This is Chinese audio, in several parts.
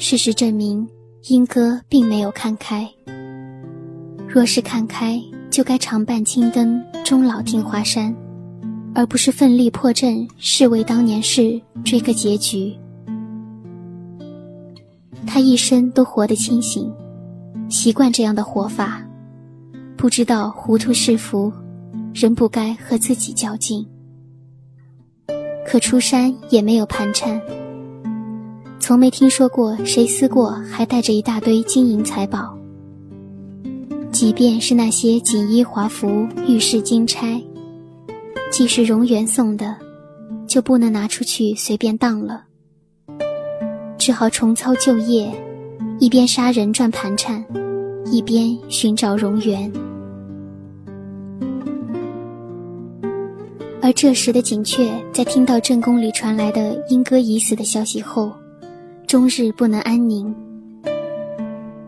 事实证明，英哥并没有看开。若是看开，就该常伴青灯，终老听华山，而不是奋力破阵，是为当年事，追个结局。他一生都活得清醒，习惯这样的活法，不知道糊涂是福，人不该和自己较劲。可出山也没有盘缠。从没听说过谁思过还带着一大堆金银财宝。即便是那些锦衣华服、玉饰金钗，既是荣元送的，就不能拿出去随便当了。只好重操旧业，一边杀人赚盘缠，一边寻找荣元。而这时的锦雀在听到正宫里传来的莺歌已死的消息后，终日不能安宁。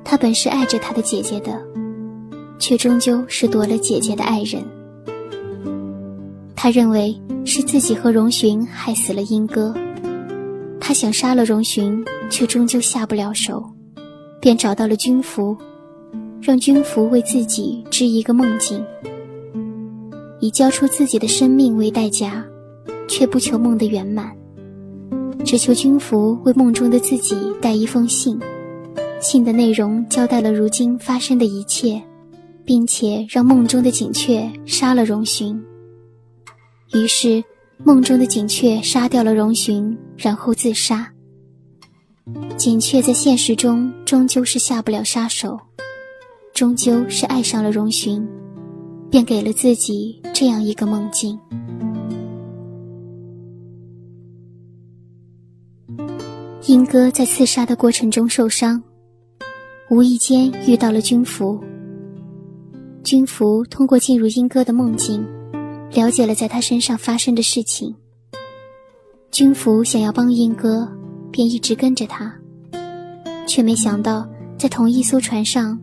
他本是爱着他的姐姐的，却终究是夺了姐姐的爱人。他认为是自己和荣寻害死了莺歌，他想杀了荣寻，却终究下不了手，便找到了君服，让君服为自己织一个梦境，以交出自己的生命为代价，却不求梦的圆满。只求君服为梦中的自己带一封信，信的内容交代了如今发生的一切，并且让梦中的锦雀杀了荣寻。于是，梦中的锦雀杀掉了荣寻，然后自杀。锦雀在现实中终究是下不了杀手，终究是爱上了荣寻，便给了自己这样一个梦境。英哥在刺杀的过程中受伤，无意间遇到了君服。君服通过进入英哥的梦境，了解了在他身上发生的事情。君服想要帮英哥，便一直跟着他，却没想到在同一艘船上，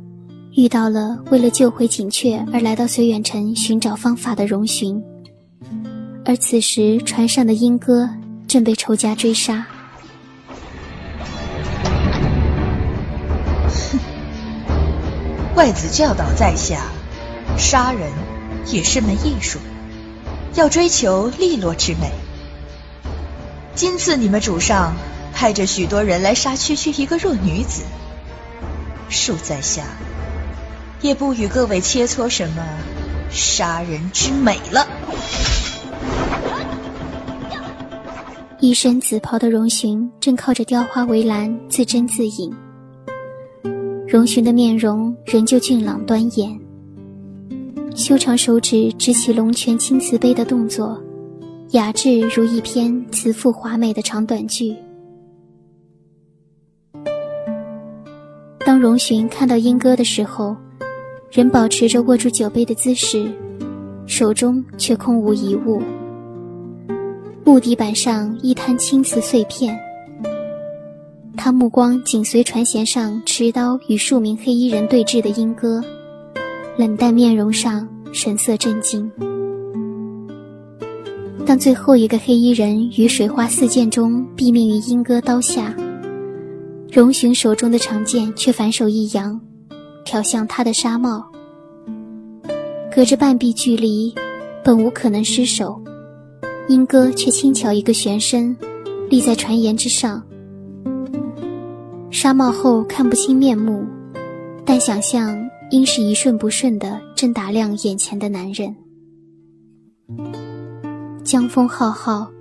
遇到了为了救回锦雀而来到绥远城寻找方法的荣寻。而此时船上的莺歌正被仇家追杀。哼外子教导在下，杀人也是门艺术，要追求利落之美。今次你们主上派着许多人来杀区区一个弱女子，恕在下也不与各位切磋什么杀人之美了。一身紫袍的荣寻正靠着雕花围栏自斟自饮。荣寻的面容仍旧俊朗端严，修长手指执起龙泉青瓷杯的动作，雅致如一篇词赋华美的长短句。当荣寻看到莺歌的时候，仍保持着握住酒杯的姿势，手中却空无一物。木地板上一滩青瓷碎片。他目光紧随船舷上持刀与数名黑衣人对峙的莺歌，冷淡面容上神色震惊。当最后一个黑衣人于水花四溅中毙命于莺歌刀下，荣寻手中的长剑却反手一扬，挑向他的纱帽。隔着半臂距离，本无可能失手，莺歌却轻巧一个旋身，立在船沿之上。纱帽后看不清面目，但想象应是一瞬不瞬的正打量眼前的男人。江风浩浩，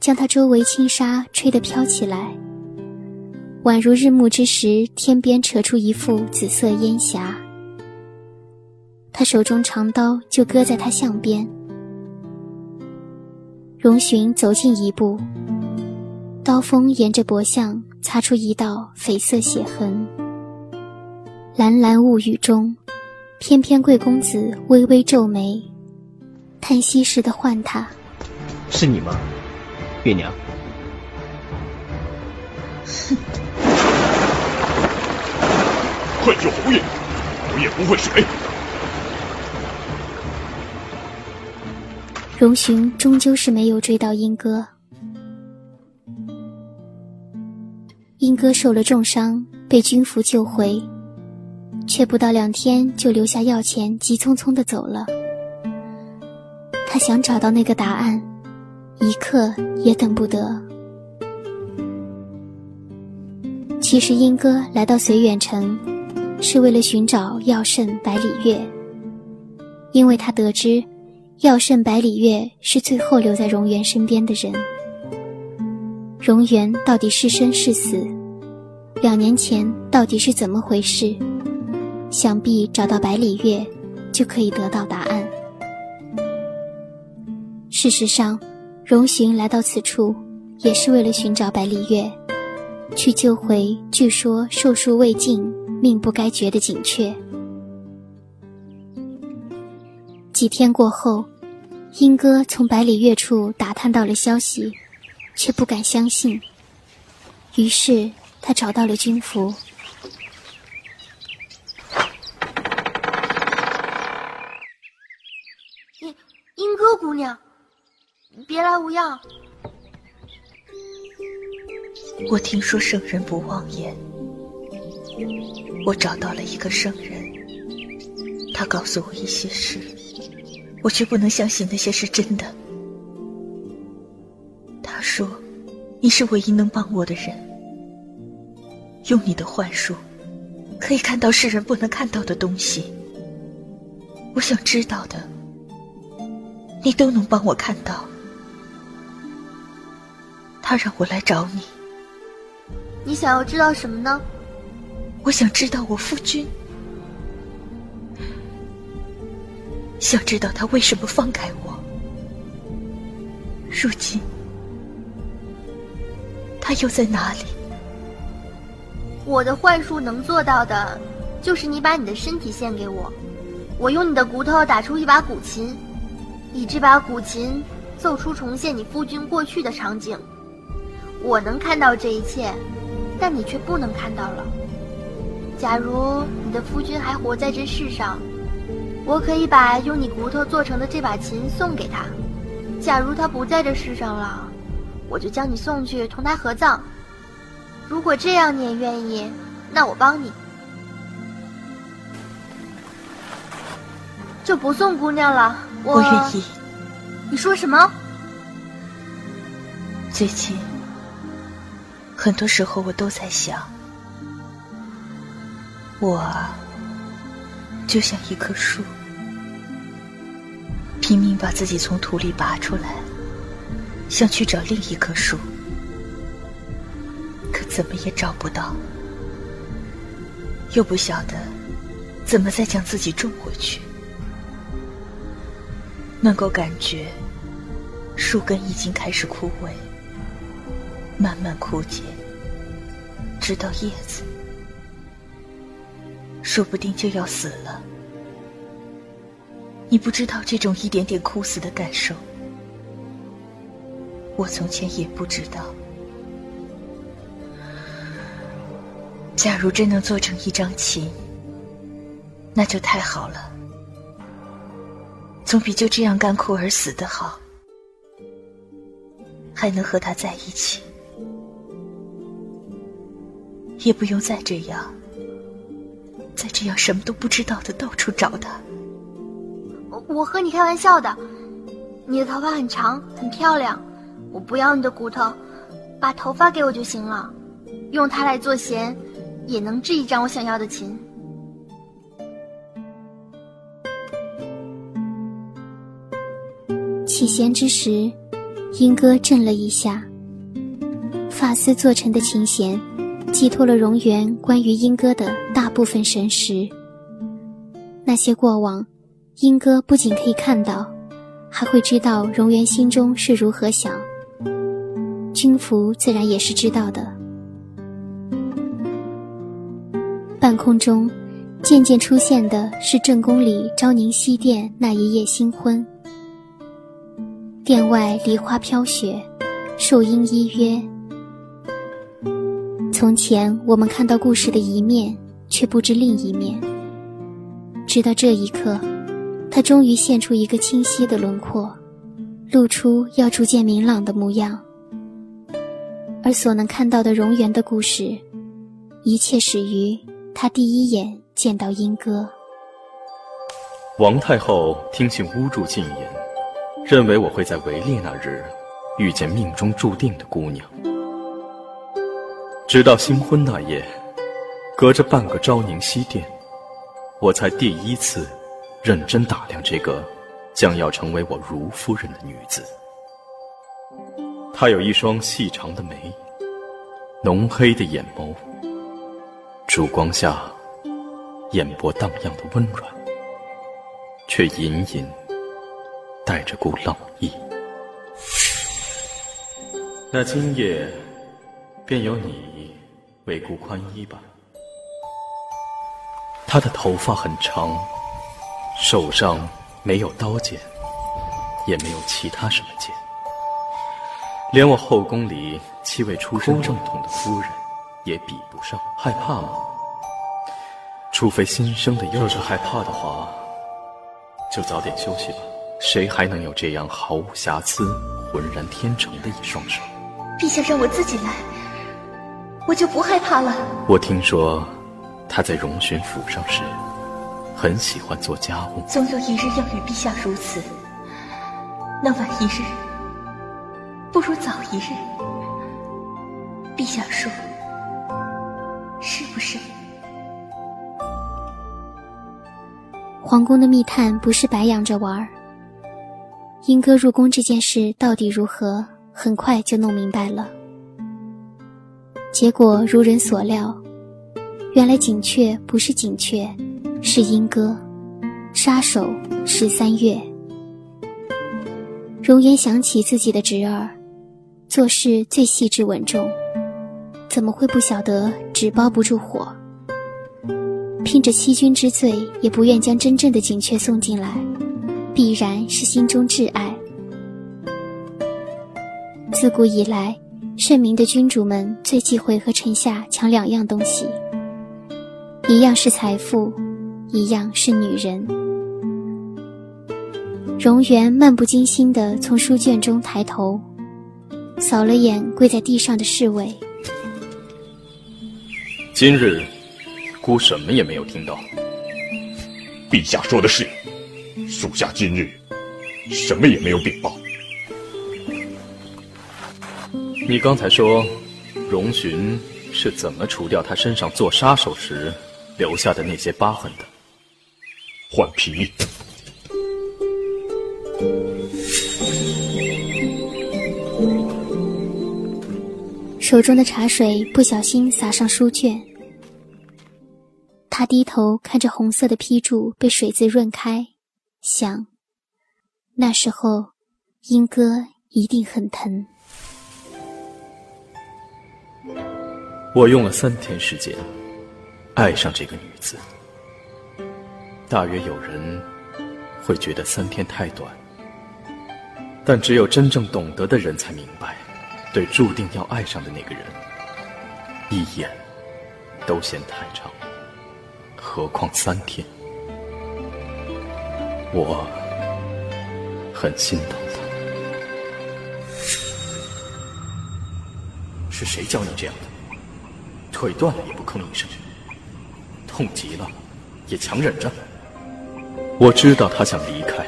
将他周围轻纱吹得飘起来，宛如日暮之时天边扯出一副紫色烟霞。他手中长刀就搁在他项边。容寻走近一步，刀锋沿着脖项。擦出一道绯色血痕。蓝蓝雾雨中，翩翩贵公子微微皱眉，叹息似的唤他：“是你吗，月娘？” 会救侯爷，侯爷不会水。荣巡终究是没有追到英哥，英哥受了重伤，被军服救回，却不到两天就留下药钱，急匆匆的走了。他想找到那个答案，一刻也等不得。其实英哥来到绥远城。是为了寻找药圣百里月，因为他得知，药圣百里月是最后留在荣源身边的人。荣源到底是生是死？两年前到底是怎么回事？想必找到百里月，就可以得到答案。事实上，荣寻来到此处，也是为了寻找百里月，去救回据说寿数未尽、命不该绝的锦雀。几天过后，英哥从百里月处打探到了消息。却不敢相信，于是他找到了军服。英英歌姑娘，别来无恙。我听说圣人不妄言，我找到了一个圣人，他告诉我一些事，我却不能相信那些是真的。他说，你是唯一能帮我的人。用你的幻术，可以看到世人不能看到的东西。我想知道的，你都能帮我看到。他让我来找你。你想要知道什么呢？我想知道我夫君，想知道他为什么放开我。如今。他又在哪里？我的幻术能做到的，就是你把你的身体献给我，我用你的骨头打出一把古琴，以这把古琴奏出重现你夫君过去的场景。我能看到这一切，但你却不能看到了。假如你的夫君还活在这世上，我可以把用你骨头做成的这把琴送给他；假如他不在这世上了。我就将你送去同他合葬。如果这样你也愿意，那我帮你，就不送姑娘了。我愿意。你说什么？最近，很多时候我都在想，我就像一棵树，拼命把自己从土里拔出来。想去找另一棵树，可怎么也找不到，又不晓得怎么再将自己种回去。能够感觉树根已经开始枯萎，慢慢枯竭，直到叶子，说不定就要死了。你不知道这种一点点枯死的感受。我从前也不知道。假如真能做成一张琴，那就太好了，总比就这样干枯而死的好。还能和他在一起，也不用再这样，再这样什么都不知道的到处找他。我和你开玩笑的，你的头发很长，很漂亮。我不要你的骨头，把头发给我就行了，用它来做弦，也能制一张我想要的琴。起弦之时，莺歌震了一下。发丝做成的琴弦，寄托了荣源关于莺歌的大部分神识。那些过往，莺歌不仅可以看到，还会知道荣源心中是如何想。军服自然也是知道的。半空中，渐渐出现的是正宫里昭宁西殿那一夜新婚。殿外梨花飘雪，树荫依约。从前我们看到故事的一面，却不知另一面。直到这一刻，它终于现出一个清晰的轮廓。露出要逐渐明朗的模样。而所能看到的荣源的故事，一切始于他第一眼见到莺歌。王太后听信巫祝进言，认为我会在围猎那日遇见命中注定的姑娘。直到新婚那夜，隔着半个昭宁西殿，我才第一次认真打量这个将要成为我如夫人的女子。她有一双细长的眉，浓黑的眼眸，烛光下眼波荡漾的温软，却隐隐带着股冷意。那今夜，便由你为顾宽衣吧。她的头发很长，手上没有刀剑，也没有其他什么剑。连我后宫里七位出身正统的夫人也比不上，害怕吗？除非新生的忧。若是害怕的话，就早点休息吧。谁还能有这样毫无瑕疵、浑然天成的一双手？陛下让我自己来，我就不害怕了。我听说，他在荣巡府上时，很喜欢做家务。总有一日要与陛下如此，那晚一日。不如早一日，陛下说，是不是？皇宫的密探不是白养着玩儿。莺歌入宫这件事到底如何，很快就弄明白了。结果如人所料，原来锦雀不是锦雀，是莺歌，杀手是三月。容颜想起自己的侄儿。做事最细致稳重，怎么会不晓得纸包不住火？拼着欺君之罪，也不愿将真正的锦雀送进来，必然是心中挚爱。自古以来，圣明的君主们最忌讳和臣下抢两样东西：一样是财富，一样是女人。荣源漫不经心地从书卷中抬头。扫了眼跪在地上的侍卫。今日，孤什么也没有听到。陛下说的是，属下今日什么也没有禀报。你刚才说，荣寻是怎么除掉他身上做杀手时留下的那些疤痕的？换皮。手中的茶水不小心洒上书卷，他低头看着红色的批注被水渍润开，想：那时候英哥一定很疼。我用了三天时间爱上这个女子，大约有人会觉得三天太短，但只有真正懂得的人才明白。对注定要爱上的那个人，一眼都嫌太长，何况三天？我很心疼他。是谁教你这样的？腿断了也不吭一声，痛极了也强忍着。我知道他想离开，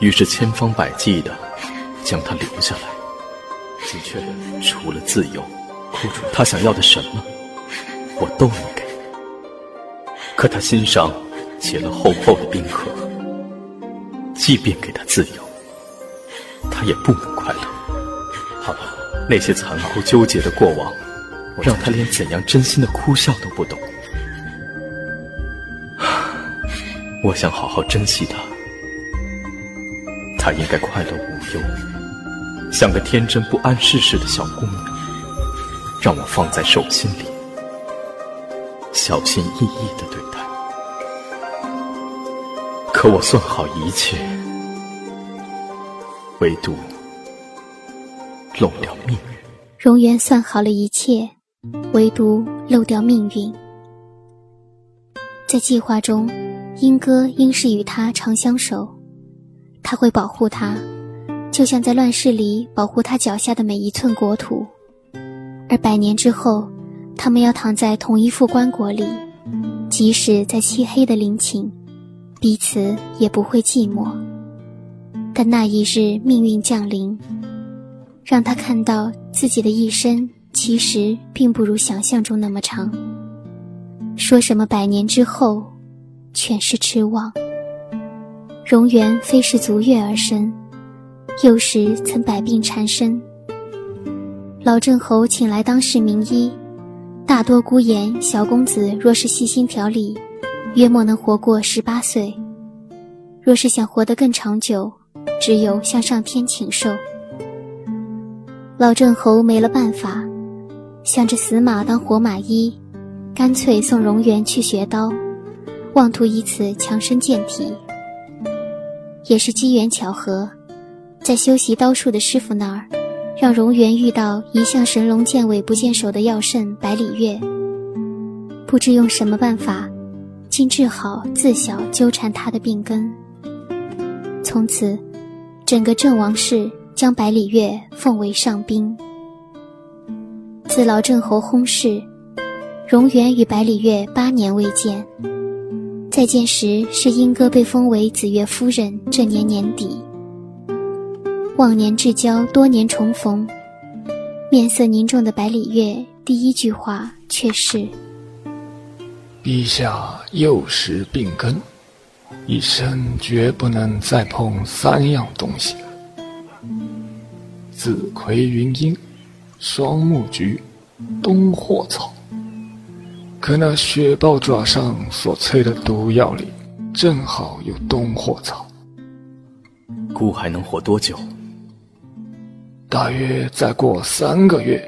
于是千方百计的将他留下来。的确，除了自由，他想要的什么，我都能给。可他心上结了厚厚的冰壳，即便给他自由，他也不能快乐。好吧，那些残酷纠结的过往，让他连怎样真心的哭笑都不懂。我想好好珍惜他，他应该快乐无忧。像个天真不谙世事的小姑娘，让我放在手心里，小心翼翼的对待。可我算好一切，唯独漏掉命运。荣源算好了一切，唯独漏掉命运。在计划中，莺歌应是与他长相守，他会保护他。就像在乱世里保护他脚下的每一寸国土，而百年之后，他们要躺在同一副棺椁里，即使在漆黑的陵寝，彼此也不会寂寞。但那一日，命运降临，让他看到自己的一生其实并不如想象中那么长。说什么百年之后，全是痴妄。荣源非是足月而生，幼时曾百病缠身。老郑侯请来当世名医，大多估言小公子若是细心调理，约莫能活过十八岁。若是想活得更长久，只有向上天请寿。老郑侯没了办法，想着死马当活马医。干脆送荣源去学刀，妄图以此强身健体。也是机缘巧合，在修习刀术的师傅那儿，让荣源遇到一向神龙见尾不见首的药圣百里月。不知用什么办法，竟治好自小纠缠他的病根。从此，整个郑王室将百里月奉为上宾。自老郑侯薨逝。荣源与百里月八年未见，再见时是莺歌被封为紫月夫人这年年底。忘年之交，多年重逢，面色凝重的百里月第一句话却是：“陛下幼时病根，一生绝不能再碰三样东西：紫葵云英、双木菊、冬货草。”可那雪豹爪上所催的毒药里，正好有冬货草。孤还能活多久？大约再过三个月，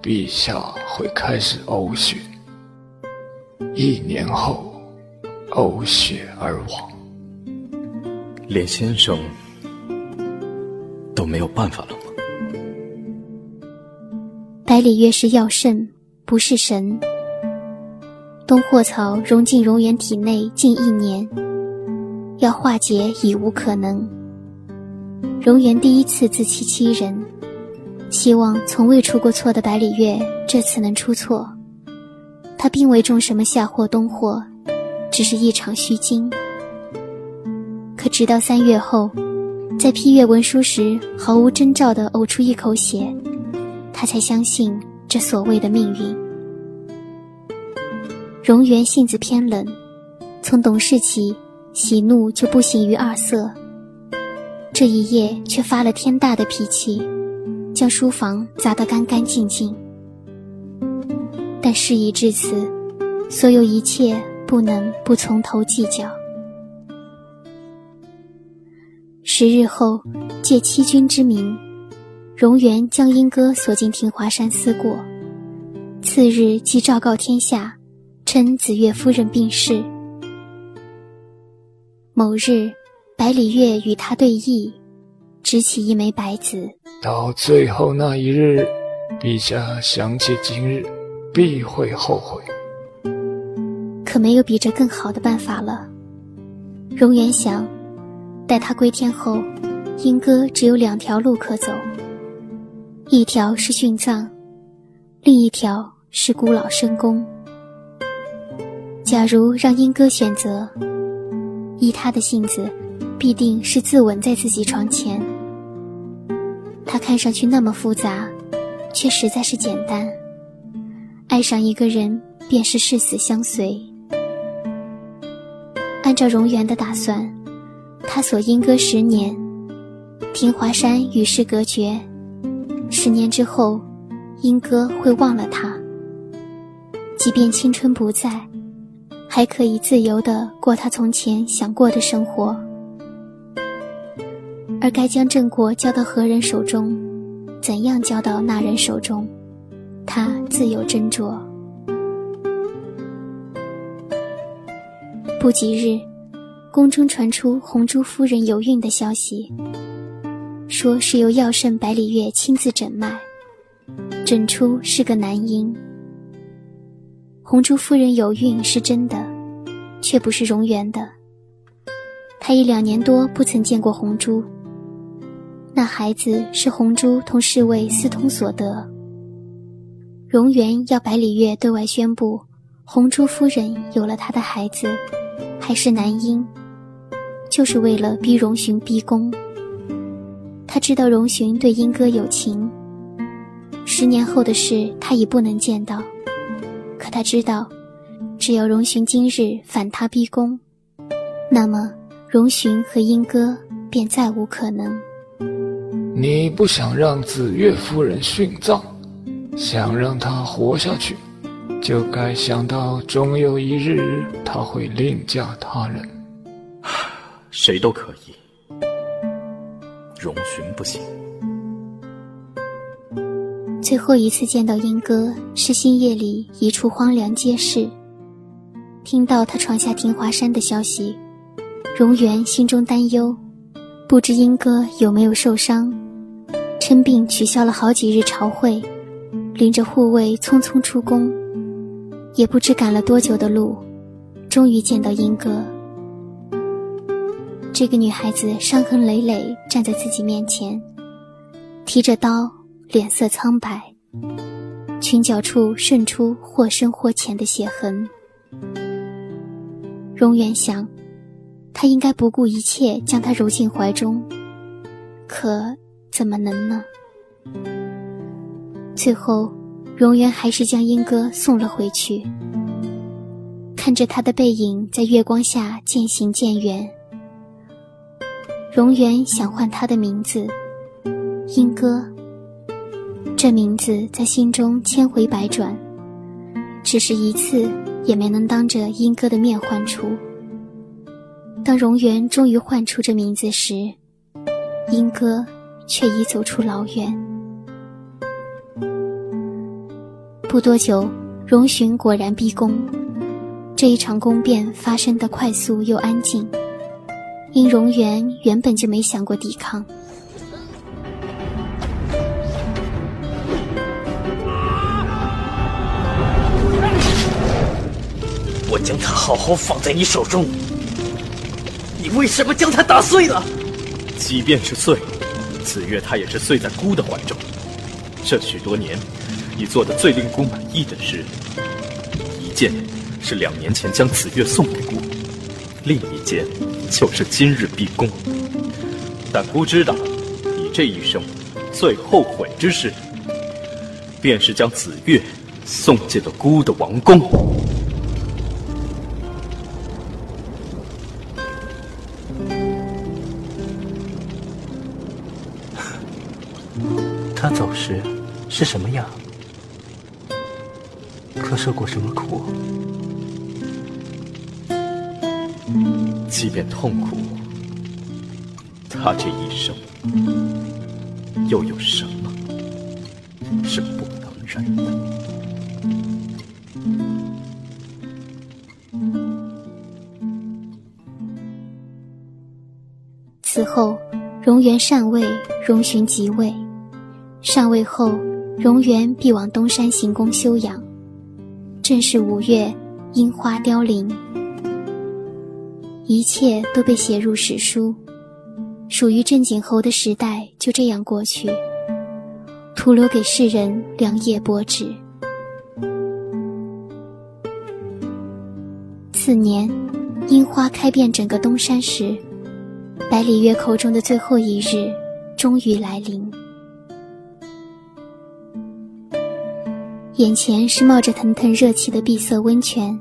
陛下会开始呕血。一年后，呕血而亡。连先生都没有办法了吗？百里月是药圣，不是神。冬货草融进荣源体内近一年，要化解已无可能。荣源第一次自欺欺人，希望从未出过错的百里月这次能出错。他并未中什么下货冬祸，只是一场虚惊。可直到三月后，在批阅文书时毫无征兆地呕出一口血，他才相信这所谓的命运。荣源性子偏冷，从懂事起，喜怒就不形于二色。这一夜却发了天大的脾气，将书房砸得干干净净。但事已至此，所有一切不能不从头计较。十日后，借欺君之名，荣源将英哥锁进庭华山思过。次日即昭告天下。称紫月夫人病逝。某日，百里月与他对弈，执起一枚白子。到最后那一日，陛下想起今日，必会后悔。可没有比这更好的办法了。荣源想，待他归天后，英哥只有两条路可走：一条是殉葬，另一条是孤老深宫。假如让莺歌选择，依他的性子，必定是自刎在自己床前。他看上去那么复杂，却实在是简单。爱上一个人，便是誓死相随。按照荣源的打算，他锁莺歌十年，庭华山与世隔绝。十年之后，莺歌会忘了他，即便青春不在。还可以自由地过他从前想过的生活，而该将郑国交到何人手中，怎样交到那人手中，他自有斟酌。不几日，宫中传出红珠夫人有孕的消息，说是由药圣百里月亲自诊脉，诊出是个男婴。红珠夫人有孕是真的，却不是荣源的。他已两年多不曾见过红珠。那孩子是红珠同侍卫私通所得。荣元要百里月对外宣布，红珠夫人有了他的孩子，还是男婴，就是为了逼荣寻逼宫。他知道荣寻对英哥有情，十年后的事他已不能见到，可他知道，只要荣寻今日反他逼宫，那么荣寻和英哥便再无可能。你不想让紫月夫人殉葬，想让她活下去，就该想到终有一日她会另嫁他人。谁都可以，荣寻不行。最后一次见到英哥是星夜里一处荒凉街市，听到他闯下庭华山的消息，荣元心中担忧，不知英哥有没有受伤。称病取消了好几日朝会，领着护卫匆匆出宫，也不知赶了多久的路，终于见到英哥。这个女孩子伤痕累累站在自己面前，提着刀，脸色苍白，裙角处渗出或深或浅的血痕。荣远想，他应该不顾一切将她揉进怀中，可。怎么能呢？最后，荣元还是将英哥送了回去。看着他的背影在月光下渐行渐远，荣源想唤他的名字——英哥。这名字在心中千回百转，只是一次也没能当着英哥的面唤出。当荣源终于唤出这名字时，英哥。却已走出老远。不多久，荣寻果然逼宫。这一场宫变发生的快速又安静，因荣元原本就没想过抵抗。我将它好好放在你手中，你为什么将它打碎了？即便是碎。子月他也是碎在孤的怀中，这许多年，你做的最令孤满意的事，一件是两年前将子月送给姑，另一间就是今日闭宫。但姑知道，你这一生最后悔之事，便是将紫月送进了姑的王宫。他走时是什么样？可受过什么苦？即便痛苦，他这一生又有什么是不能忍的？此后，荣源禅位，荣寻即位。上位后，荣源必往东山行宫休养。正是五月，樱花凋零，一切都被写入史书。属于郑景侯的时代就这样过去，徒留给世人两页薄纸。次年，樱花开遍整个东山时，百里月口中的最后一日，终于来临。眼前是冒着腾腾热气的碧色温泉，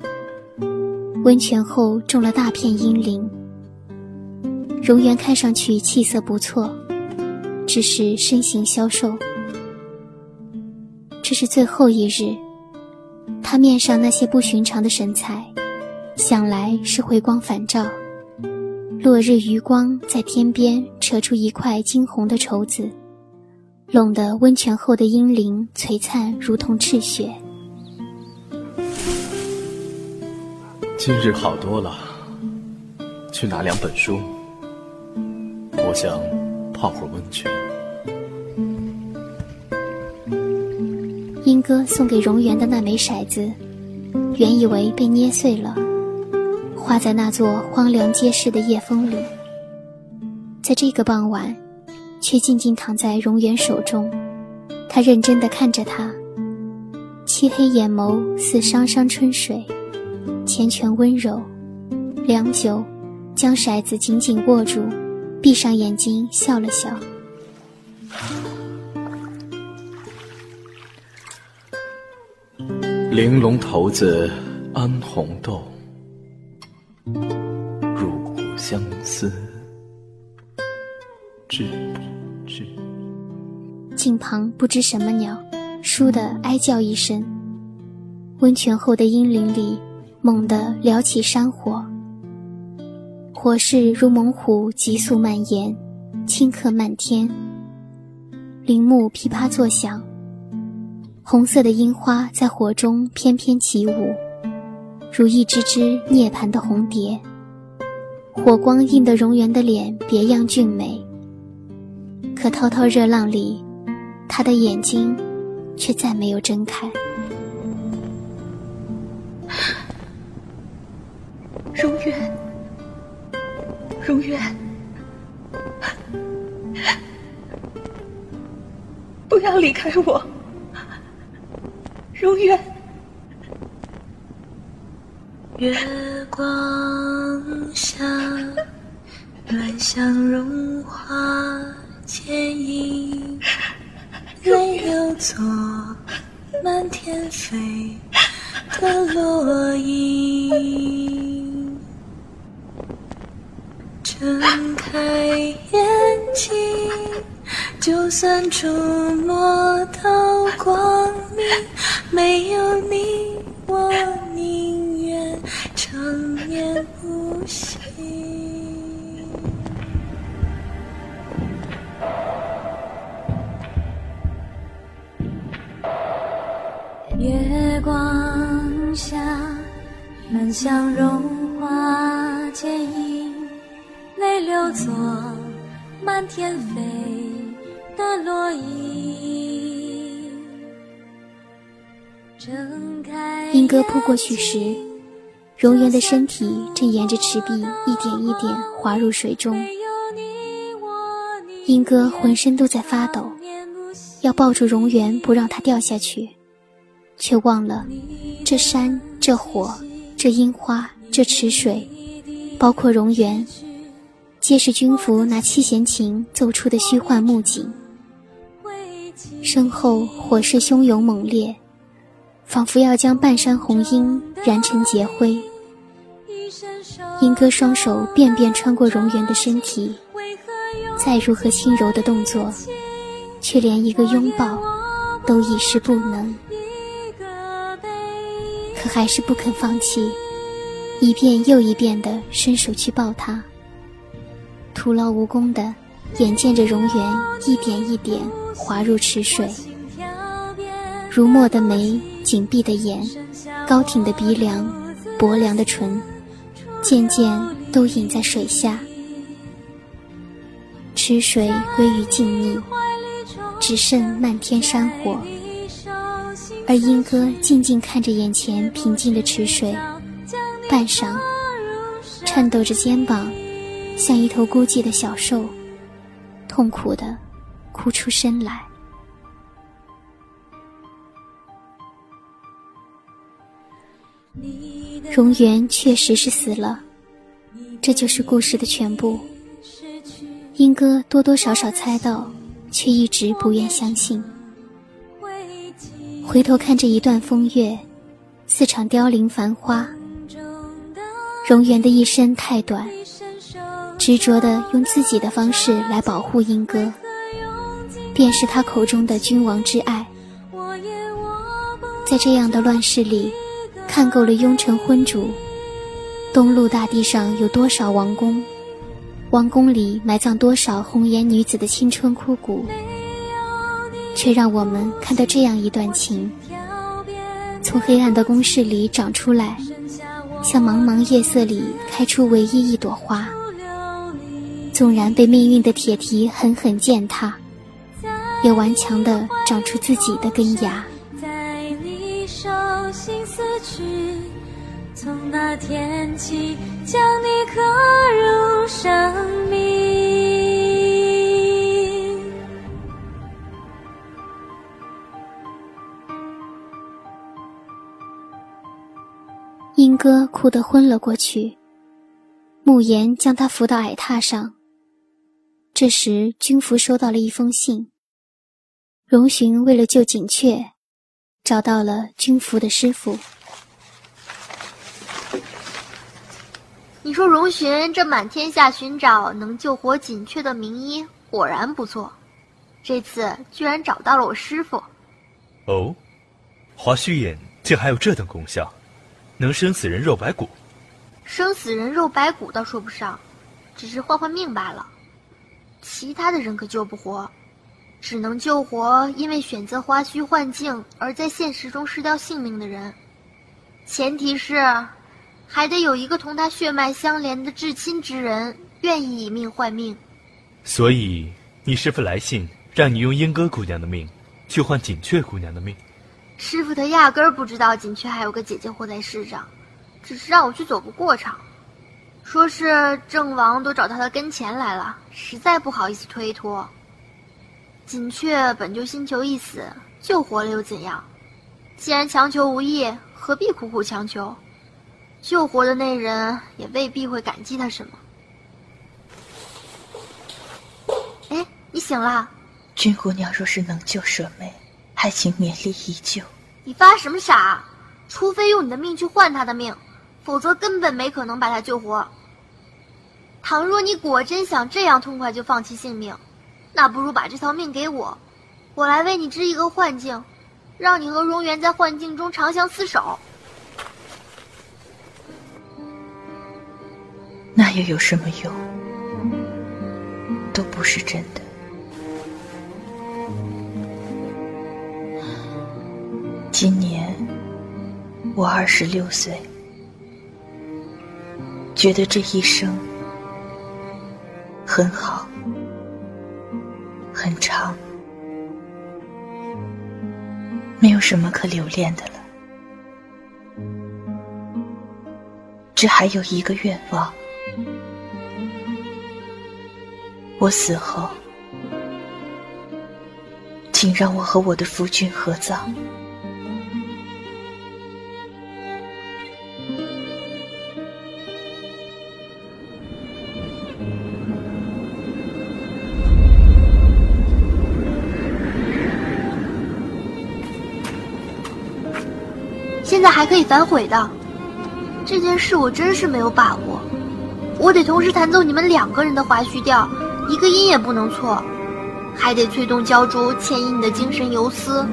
温泉后种了大片阴林。荣元看上去气色不错，只是身形消瘦。这是最后一日，他面上那些不寻常的神采，想来是回光返照。落日余光在天边扯出一块金红的绸子。拢得温泉后的阴灵璀璨，如同赤血。今日好多了，去拿两本书。我想泡会儿温泉。英哥送给荣源的那枚骰子，原以为被捏碎了，画在那座荒凉街市的夜风里。在这个傍晚。却静静躺在荣源手中。他认真地看着他，漆黑眼眸似汤汤春水，缱绻温柔。良久，将骰子紧紧握住，闭上眼睛笑了笑。玲珑骰子安红豆，入骨相思知不知？近旁不知什么鸟，倏地哀叫一声。温泉后的阴林里，猛地燎起山火。火势如猛虎急速蔓延，顷刻漫天。林木噼啪作响，红色的樱花在火中翩翩起舞，如一只只涅槃的红蝶。火光映得荣源的脸别样俊美，可滔滔热浪里，他的眼睛却再没有睁开。荣源。荣源，不要离开我，荣源。月光下，暖香融化剪影，泪流作满天飞的落英。睁开眼睛，就算触摸到光明，没有你，我宁愿长眠不醒。月光下，满箱融化剪影。泪流作满天飞的落英。莺歌扑过去时，荣源的身体正沿着池壁一点一点滑入水中。莺歌浑身都在发抖，要抱住荣源不让它掉下去，却忘了这山、这火、这樱花、这池水，包括荣源。皆是军服拿七弦琴奏出的虚幻木景，身后火势汹涌猛烈，仿佛要将半山红樱燃成劫灰。莺歌双手便便穿过荣源的身体，再如何轻柔的动作，却连一个拥抱都已是不能。可还是不肯放弃，一遍又一遍地伸手去抱他。徒劳无功的，眼见着容颜一点一点滑入池水，如墨的眉，紧闭的眼，高挺的鼻梁，薄凉的唇，渐渐都隐在水下。池水归于静谧，只剩漫天山火，而英哥静静看着眼前平静的池水，半晌，颤抖着肩膀。像一头孤寂的小兽，痛苦的哭出声来。荣源确实是死了，这就是故事的全部。莺歌多多少少猜到，却一直不愿相信。回头看这一段风月，四场凋零繁花。荣源的一生太短。执着地用自己的方式来保护莺歌，便是他口中的君王之爱。在这样的乱世里，看够了庸尘昏主。东陆大地上有多少王宫？王宫里埋葬多少红颜女子的青春枯骨？却让我们看到这样一段情：从黑暗的宫室里长出来，向茫茫夜色里开出唯一一朵花。纵然被命运的铁蹄狠狠践踏，也顽强地长出自己的根芽。在你手心死去，从那天起，将你刻入生命。英哥哭得昏了过去，慕言将他扶到矮榻上，这时，军服收到了一封信。荣寻为了救锦雀，找到了军服的师傅。你说荣寻这满天下寻找能救活锦雀的名医，果然不错。这次居然找到了我师傅。哦，华胥眼竟还有这等功效，能生死人肉白骨。生死人肉白骨倒说不上，只是换换命罢了。其他的人可救不活，只能救活因为选择花虚幻境而在现实中失掉性命的人。前提是。还得有一个同他血脉相连的至亲之人愿意以命换命，所以你师父来信让你用莺歌姑娘的命去换锦雀姑娘的命。师傅他压根儿不知道锦雀还有个姐姐活在世上，只是让我去走个过场，说是郑王都找他的跟前来了，实在不好意思推脱。锦雀本就心求一死，救活了又怎样？既然强求无益，何必苦苦强求？救活的那人也未必会感激他什么。哎，你醒了。君姑娘若是能救舍妹，还请勉力一救。你发什么傻？除非用你的命去换他的命，否则根本没可能把他救活。倘若你果真想这样痛快就放弃性命，那不如把这条命给我，我来为你织一个幻境，让你和荣元在幻境中长相厮守。那又有什么用？都不是真的。今年我二十六岁，觉得这一生很好，很长，没有什么可留恋的了。只还有一个愿望。我死后，请让我和我的夫君合葬。可以反悔的，这件事我真是没有把握。我得同时弹奏你们两个人的华胥调。一个音也不能错，还得催动胶珠牵引你的精神游丝。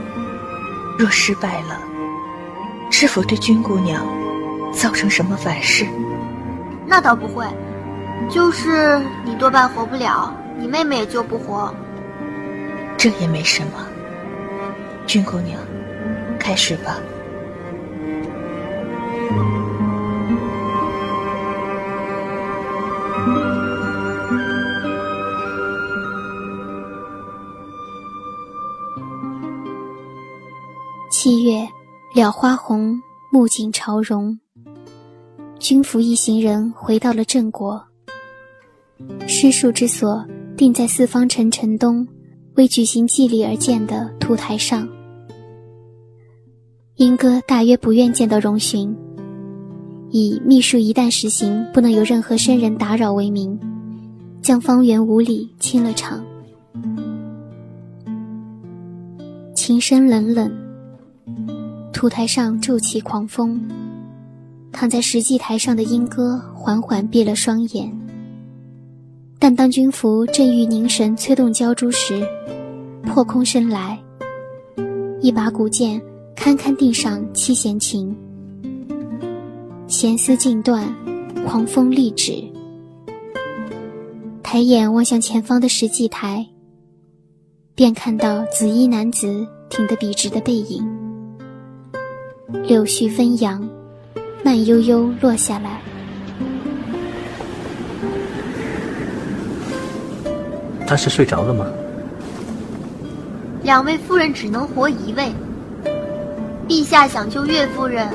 若失败了，是否对君姑娘造成什么反噬？那倒不会，就是你多半活不了，你妹妹也救不活。这也没什么，君姑娘，开始吧。七月，了花红，暮景朝荣。军服一行人回到了郑国。施术之所定在四方城城东，为举行祭礼而建的土台上。英哥大约不愿见到荣寻，以秘术一旦实行，不能有任何生人打扰为名，将方圆五里清了场。琴声冷冷。土台上骤起狂风，躺在石祭台上的莺歌缓缓闭了双眼。但当军服正欲凝神催动胶珠时，破空声来，一把古剑堪堪钉上七弦琴，弦丝尽断，狂风立止。抬眼望向前方的石祭台，便看到紫衣男子挺得笔直的背影。柳絮纷扬，慢悠悠落下来。他是睡着了吗？两位夫人只能活一位。陛下想救岳夫人，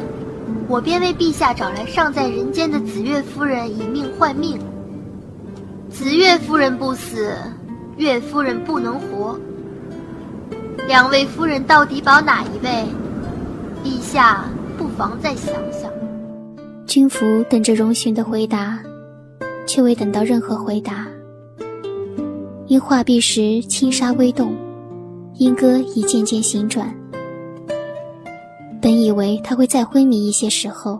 我便为陛下找来尚在人间的紫月夫人以命换命。紫月夫人不死，月夫人不能活。两位夫人到底保哪一位？陛下不妨再想想。君服等着荣寻的回答，却未等到任何回答。因画壁时轻纱微动，莺歌已渐渐醒转。本以为他会再昏迷一些时候，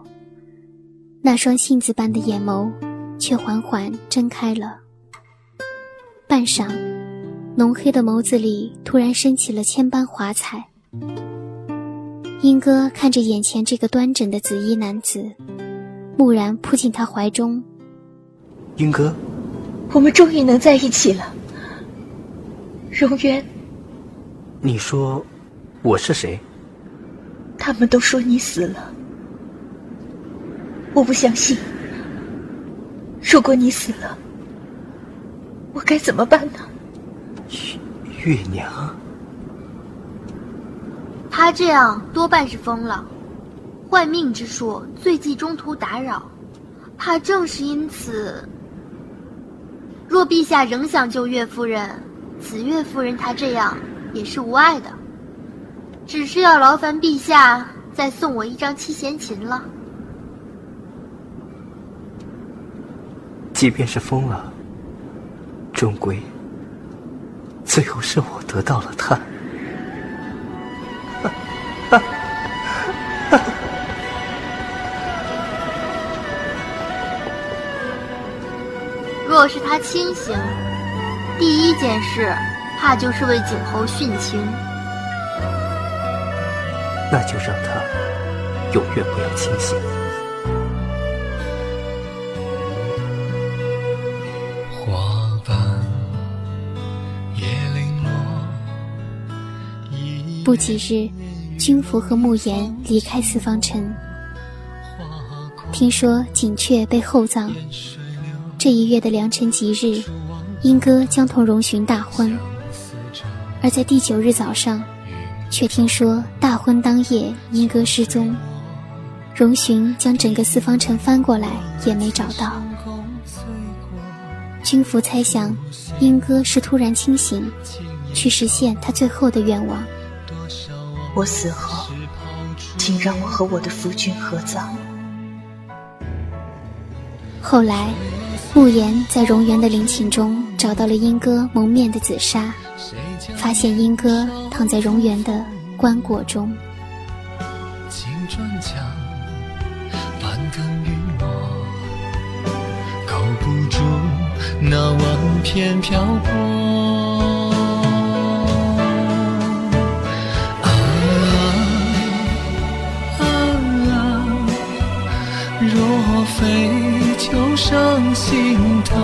那双杏子般的眼眸却缓缓睁开了。半晌，浓黑的眸子里突然升起了千般华彩。英哥看着眼前这个端正的紫衣男子，蓦然扑进他怀中。英哥，我们终于能在一起了。荣渊，你说我是谁？他们都说你死了，我不相信。如果你死了，我该怎么办呢？月娘，他这样多半是疯了，换命之术最忌中途打扰，怕正是因此。若陛下仍想救岳夫人，紫岳夫人她这样也是无碍的。只是要劳烦陛下再送我一张七弦琴了。即便是疯了，终归最后是我得到了他。若是他清醒，第一件事怕就是为景侯殉情。那就让他永远不要清醒。不几日，君服和慕言离开四方城。听说景雀被厚葬，这一月的良辰吉日，莺歌将同荣寻大婚。而在第九日早上。却听说大婚当夜，英哥失踪。荣寻将整个四方城翻过来，也没找到。君服猜想，英哥是突然清醒，去实现他最后的愿望。我死后，请让我和我的夫君合葬。后来，慕言在荣园的陵寝中找到了英哥蒙面的紫纱。发现莺歌躺在荣园的棺椁中。青砖墙，半根雨墨，扣不住那万片漂泊。啊啊！若非旧伤心头。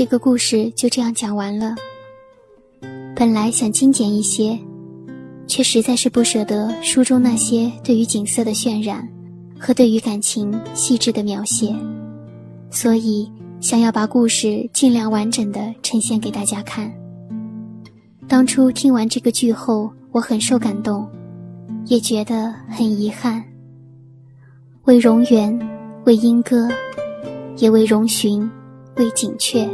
这个故事就这样讲完了。本来想精简一些，却实在是不舍得书中那些对于景色的渲染和对于感情细致的描写，所以想要把故事尽量完整的呈现给大家看。当初听完这个剧后，我很受感动，也觉得很遗憾。为荣源，为莺歌，也为荣寻，为景雀。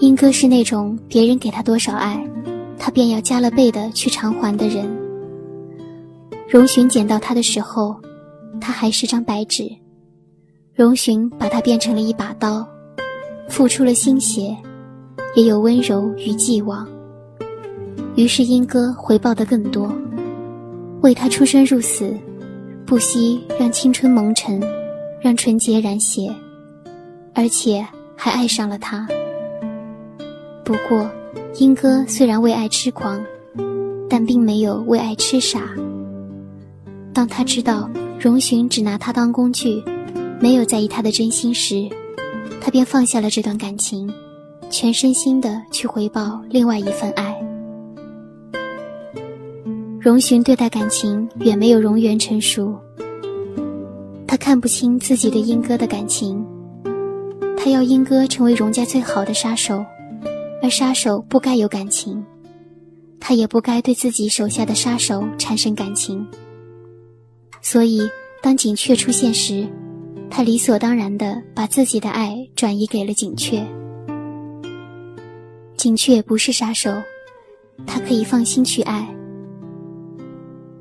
莺歌是那种别人给他多少爱，他便要加了倍的去偿还的人。荣寻捡到他的时候，他还是张白纸，荣寻把他变成了一把刀，付出了心血，也有温柔与寄望。于是莺歌回报的更多，为他出生入死，不惜让青春蒙尘，让纯洁染血。而且还爱上了他。不过，莺歌虽然为爱痴狂，但并没有为爱痴傻。当他知道荣寻只拿他当工具，没有在意他的真心时，他便放下了这段感情，全身心的去回报另外一份爱。荣寻对待感情远没有荣源成熟，他看不清自己对莺歌的感情，他要莺歌成为荣家最好的杀手，而杀手不该有感情，他也不该对自己手下的杀手产生感情。所以，当景雀出现时，他理所当然地把自己的爱转移给了景雀。景雀不是杀手，他可以放心去爱。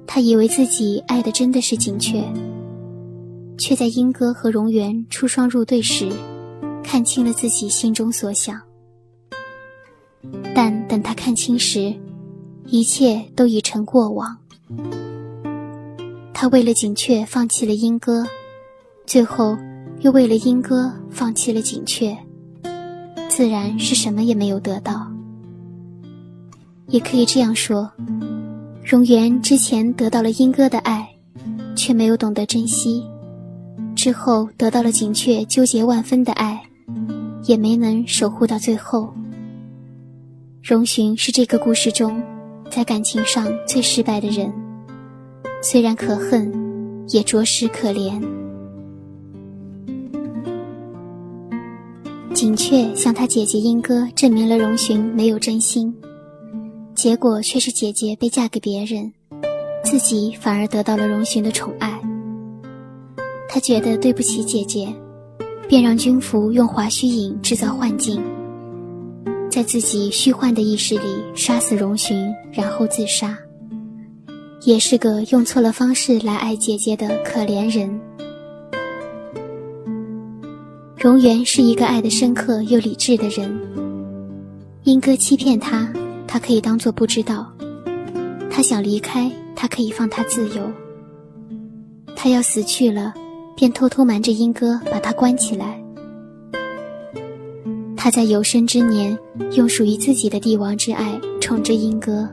他以为自己爱的真的是景雀，却在莺歌和荣源出双入对时，看清了自己心中所想。但等他看清时，一切都已成过往。他为了景雀放弃了莺歌，最后又为了莺歌放弃了景雀，自然是什么也没有得到。也可以这样说，荣源之前得到了莺歌的爱，却没有懂得珍惜；之后得到了景雀纠结万分的爱，也没能守护到最后。荣寻是这个故事中在感情上最失败的人。虽然可恨，也着实可怜。景雀向他姐姐英歌证明了荣寻没有真心，结果却是姐姐被嫁给别人，自己反而得到了荣寻的宠爱。他觉得对不起姐姐，便让军服用华胥引制造幻境，在自己虚幻的意识里杀死荣寻，然后自杀。也是个用错了方式来爱姐姐的可怜人。荣源是一个爱得深刻又理智的人。英哥欺骗他，他可以当做不知道；他想离开，他可以放他自由。他要死去了，便偷偷瞒着英哥把他关起来。他在有生之年，用属于自己的帝王之爱宠着莺歌。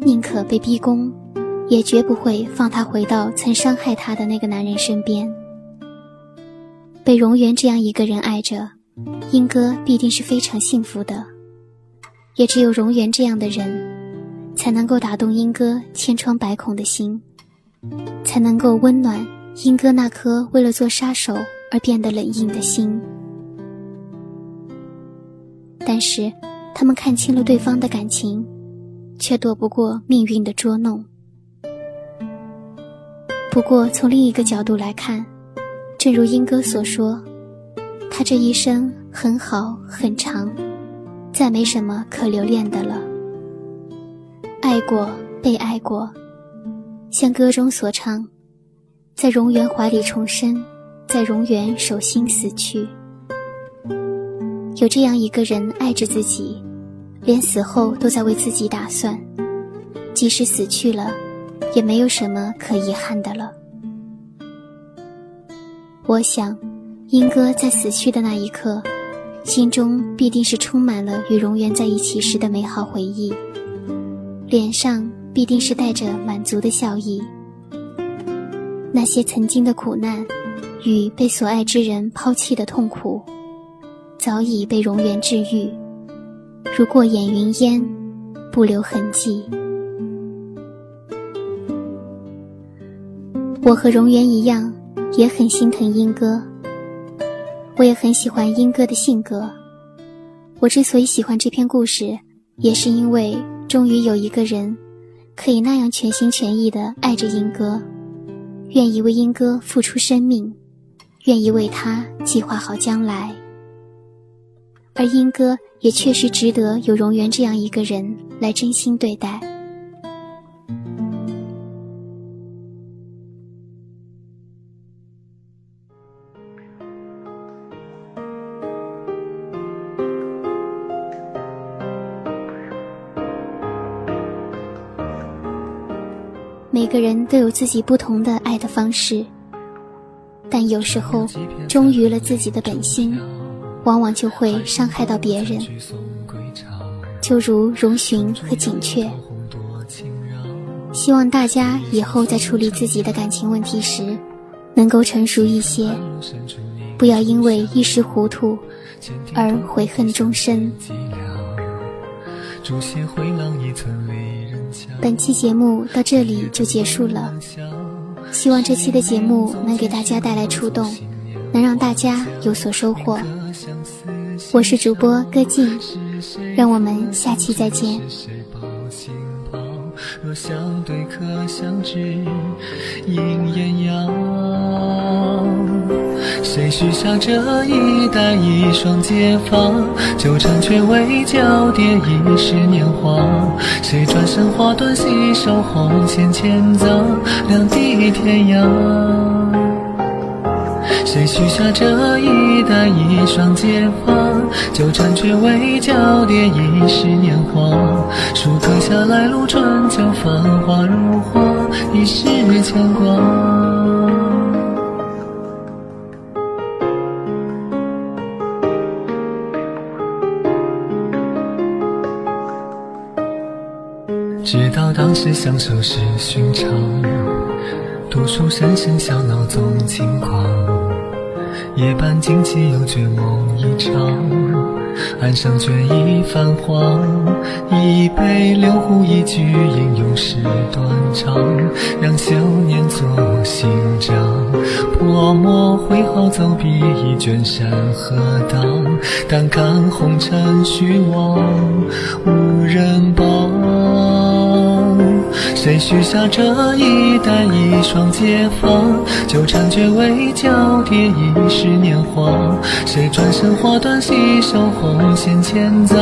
宁可被逼宫，也绝不会放他回到曾伤害他的那个男人身边。被荣源这样一个人爱着，莺歌必定是非常幸福的。也只有荣源这样的人，才能够打动莺歌千疮百孔的心，才能够温暖莺歌那颗为了做杀手而变得冷硬的心。但是，他们看清了对方的感情。却躲不过命运的捉弄。不过，从另一个角度来看，正如英歌所说，他这一生很好很长，再没什么可留恋的了。爱过，被爱过，像歌中所唱，在荣源怀里重生，在荣源手心死去。有这样一个人爱着自己。连死后都在为自己打算，即使死去了，也没有什么可遗憾的了。我想，英哥在死去的那一刻，心中必定是充满了与荣源在一起时的美好回忆，脸上必定是带着满足的笑意。那些曾经的苦难，与被所爱之人抛弃的痛苦，早已被荣源治愈。如过眼云烟，不留痕迹。我和荣源一样，也很心疼英哥。我也很喜欢英哥的性格。我之所以喜欢这篇故事，也是因为终于有一个人，可以那样全心全意的爱着英哥，愿意为英哥付出生命，愿意为他计划好将来。而英哥也确实值得有荣源这样一个人来真心对待。每个人都有自己不同的爱的方式，但有时候忠于了自己的本心，往往就会伤害到别人。就如荣寻和锦雀。希望大家以后在处理自己的感情问题时，能够成熟一些，不要因为一时糊涂而悔恨终身。本期节目到这里就结束了，希望这期的节目能给大家带来触动，能让大家有所收获。我是主播歌静，让我们下期再见。若相对可相知，应艳阳。谁许下这一代一双结发，纠缠却未交叠一世年华？谁转身花断细手红线牵杂，两地天涯。谁许下这一代一双结发，纠缠却未交叠一世年华。书刻下来路春秋，繁华如画，一世牵挂。知道当时相守是寻常，读书声声笑闹总轻狂。夜半惊起又觉梦一场，岸上却已泛黄。一杯六壶一句，吟咏是断肠，让修念作新章。泼墨挥毫走笔，一卷山河荡。但看红尘虚妄，无人帮。谁许下这一代一双结发，纠缠却未交叠一世年华？谁转身花断细手，红线牵杂，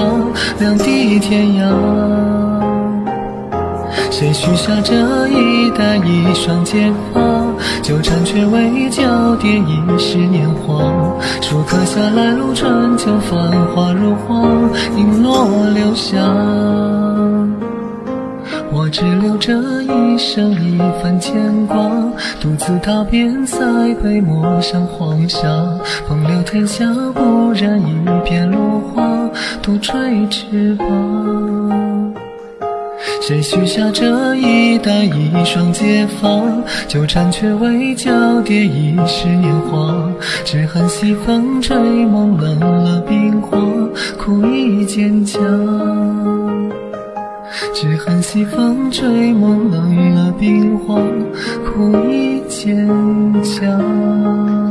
两地天涯？谁许下这一代一双结发，纠缠却未交叠一世年华？书刻下来路春秋，繁华如画，影落留下。我只留这一生一份牵挂，独自踏遍塞北陌上黄沙，风流天下，不染一片落花，独垂翅膀。谁许下这一代一双结发，纠缠却未交叠一世年华？只恨西风吹梦冷了冰花，苦亦坚强。只恨西风吹梦冷了冰花，苦亦坚强。